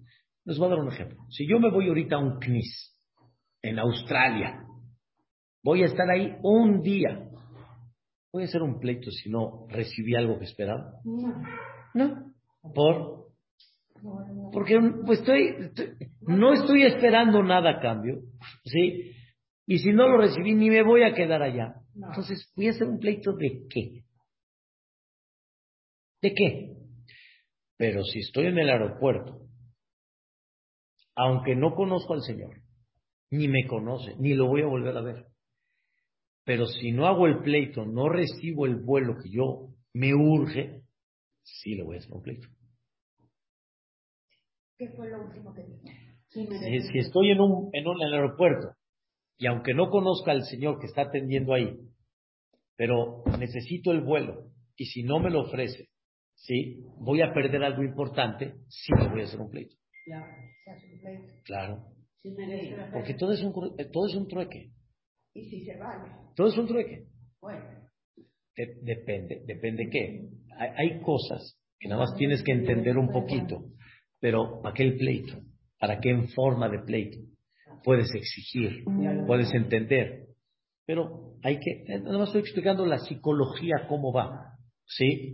Les voy a dar un ejemplo. Si yo me voy ahorita a un CNIS en Australia, voy a estar ahí un día. ¿Voy a hacer un pleito si no recibí algo que esperaba? No. No. ¿Por? Porque pues estoy, no estoy esperando nada a cambio, ¿sí? Y si no lo recibí, ni me voy a quedar allá. Entonces, ¿voy a hacer un pleito de qué? ¿De qué? Pero si estoy en el aeropuerto, aunque no conozco al Señor, ni me conoce, ni lo voy a volver a ver, pero si no hago el pleito, no recibo el vuelo que yo me urge, sí le voy a hacer un pleito. ¿Qué fue lo último que dijo? Si, si estoy en un, en un aeropuerto y aunque no conozca al Señor que está atendiendo ahí, pero necesito el vuelo y si no me lo ofrece, ¿sí? Voy a perder algo importante, sí me voy a hacer un pleito. Claro. Porque todo es un, todo es un trueque. ¿Y si se vale? Todo es un trueque. Bueno. De- depende, depende qué. Hay, cosas que nada más tienes que entender un poquito, pero ¿para qué el pleito? ¿Para qué en forma de pleito? Puedes exigir, puedes entender, pero hay que, eh, nada más estoy explicando la psicología cómo va, ¿sí?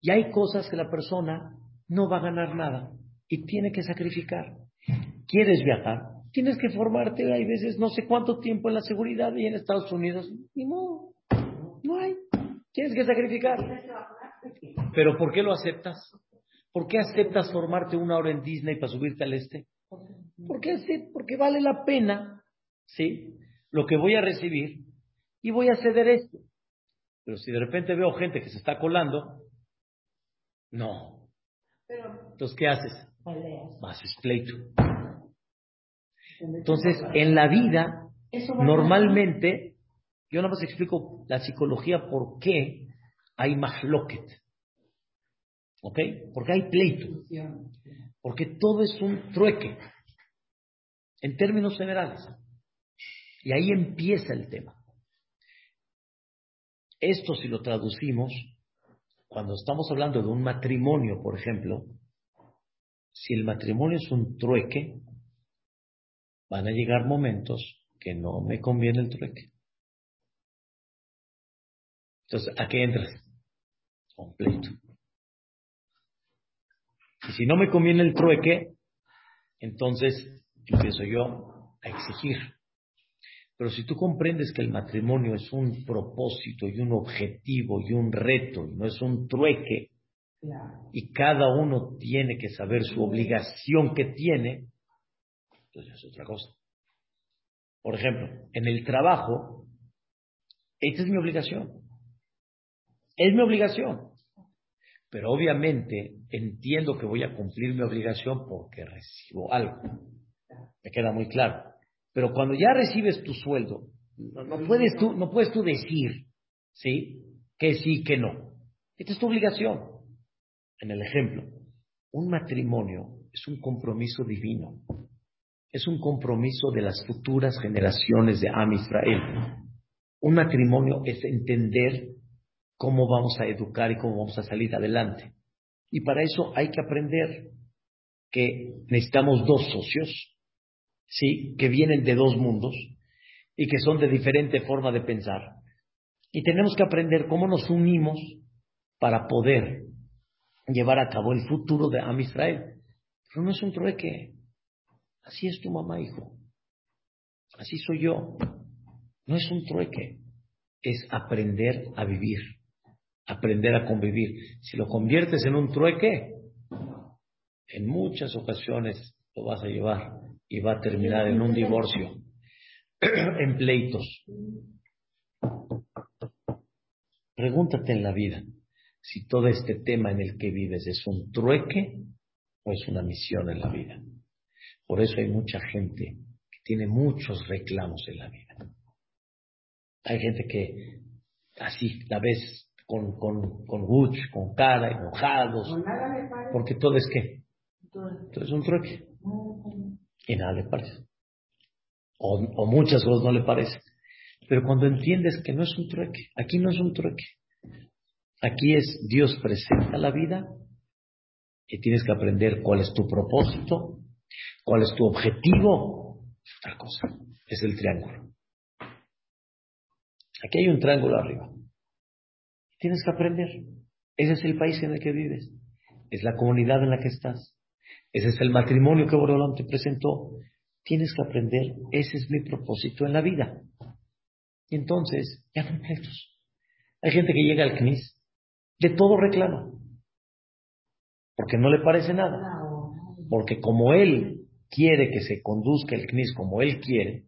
Y hay cosas que la persona no va a ganar nada y tiene que sacrificar. ¿Quieres viajar? Tienes que formarte, hay veces no sé cuánto tiempo en la seguridad y en Estados Unidos, ni modo, no hay. Tienes que sacrificar. ¿Pero por qué lo aceptas? ¿Por qué aceptas formarte una hora en Disney para subirte al este? ¿Por qué Porque vale la pena, ¿sí? Lo que voy a recibir y voy a ceder esto. Pero si de repente veo gente que se está colando, no. Entonces, ¿qué haces? Haces pleito. Entonces, en la vida, normalmente, yo nada más explico la psicología por qué hay mahloket. ¿Ok? Porque hay pleito. Porque todo es un trueque. En términos generales. Y ahí empieza el tema. Esto si lo traducimos, cuando estamos hablando de un matrimonio, por ejemplo, si el matrimonio es un trueque, van a llegar momentos que no me conviene el trueque. Entonces, ¿a qué entras? Completo. Y si no me conviene el trueque, entonces empiezo yo a exigir. Pero si tú comprendes que el matrimonio es un propósito y un objetivo y un reto, y no es un trueque, y cada uno tiene que saber su obligación que tiene, entonces es otra cosa. Por ejemplo, en el trabajo, esta es mi obligación. Es mi obligación. Pero obviamente entiendo que voy a cumplir mi obligación porque recibo algo. Me queda muy claro. Pero cuando ya recibes tu sueldo, no, puedes, tú, no puedes tú decir, ¿sí? Que sí, que no. Esta es tu obligación. En el ejemplo, un matrimonio es un compromiso divino. Es un compromiso de las futuras generaciones de Am Israel. Un matrimonio es entender cómo vamos a educar y cómo vamos a salir adelante. Y para eso hay que aprender que necesitamos dos socios, ¿sí? Que vienen de dos mundos y que son de diferente forma de pensar. Y tenemos que aprender cómo nos unimos para poder llevar a cabo el futuro de Am Israel. Pero no es un trueque. Así es tu mamá, hijo. Así soy yo. No es un trueque. Es aprender a vivir aprender a convivir. Si lo conviertes en un trueque, en muchas ocasiones lo vas a llevar y va a terminar en un divorcio, en pleitos. Pregúntate en la vida si todo este tema en el que vives es un trueque o es una misión en la vida. Por eso hay mucha gente que tiene muchos reclamos en la vida. Hay gente que así la ves con, con, con con cara, enojados. Porque todo es qué? Todo es un trueque. Y nada le parece. O, o muchas cosas no le parece. Pero cuando entiendes que no es un trueque, aquí no es un trueque. Aquí es Dios presenta la vida y tienes que aprender cuál es tu propósito, cuál es tu objetivo. Es otra cosa. Es el triángulo. Aquí hay un triángulo arriba. Tienes que aprender. Ese es el país en el que vives. Es la comunidad en la que estás. Ese es el matrimonio que Borolón te presentó. Tienes que aprender. Ese es mi propósito en la vida. Y entonces, ya no Hay gente que llega al CNIS, de todo reclama. Porque no le parece nada. Porque como él quiere que se conduzca el CNIS como él quiere,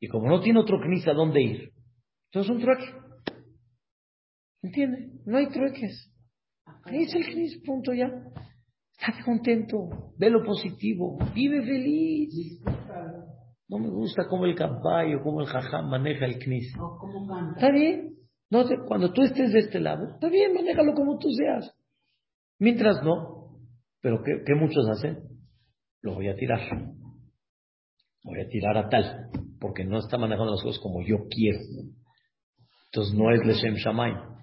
y como no tiene otro CNIS a dónde ir, entonces es un trueque. ¿Entiende? No hay trueques. Es el Cris, punto ya. Estate contento, ve lo positivo, vive feliz. No me gusta cómo el caballo, cómo el jajam maneja el knis. Está bien. No cuando tú estés de este lado, está bien, manéjalo como tú seas. Mientras no, pero ¿qué, qué muchos hacen? Lo voy a tirar. Voy a tirar a tal, porque no está manejando las cosas como yo quiero. Entonces no es Leshem Shamayim.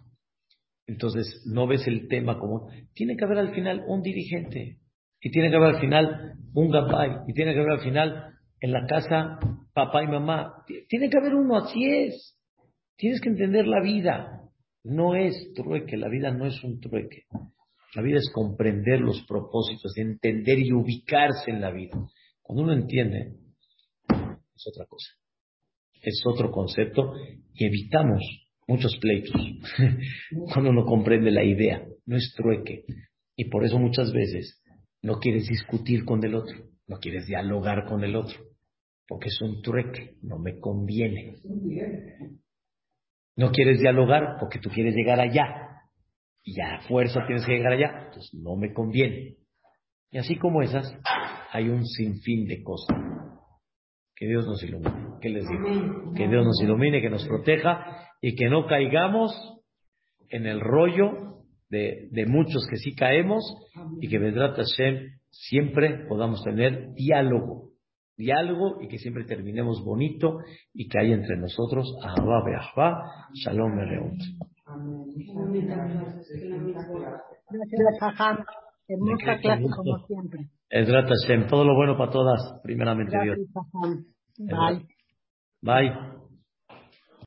Entonces, no ves el tema como, tiene que haber al final un dirigente, y tiene que haber al final un gabay, y tiene que haber al final en la casa papá y mamá. Tiene que haber uno, así es. Tienes que entender la vida. No es trueque, la vida no es un trueque. La vida es comprender los propósitos, entender y ubicarse en la vida. Cuando uno entiende, es otra cosa. Es otro concepto y evitamos muchos pleitos, cuando uno comprende la idea, no es trueque. Y por eso muchas veces no quieres discutir con el otro, no quieres dialogar con el otro, porque es un trueque, no me conviene. No quieres dialogar porque tú quieres llegar allá, y a fuerza tienes que llegar allá, entonces no me conviene. Y así como esas, hay un sinfín de cosas. Que Dios nos ilumine. ¿Qué les digo? Que Dios nos ilumine, que nos proteja y que no caigamos en el rollo de, muchos que sí caemos y que Vedrat Hashem siempre podamos tener diálogo, diálogo y que siempre terminemos bonito y que haya entre nosotros Ahava Be'ahva, Shalom Mereut. Gracias, Jajam. Hermosa clase como siempre. Hashem. Todo lo bueno para todas, primeramente Dios. Bye. Bye.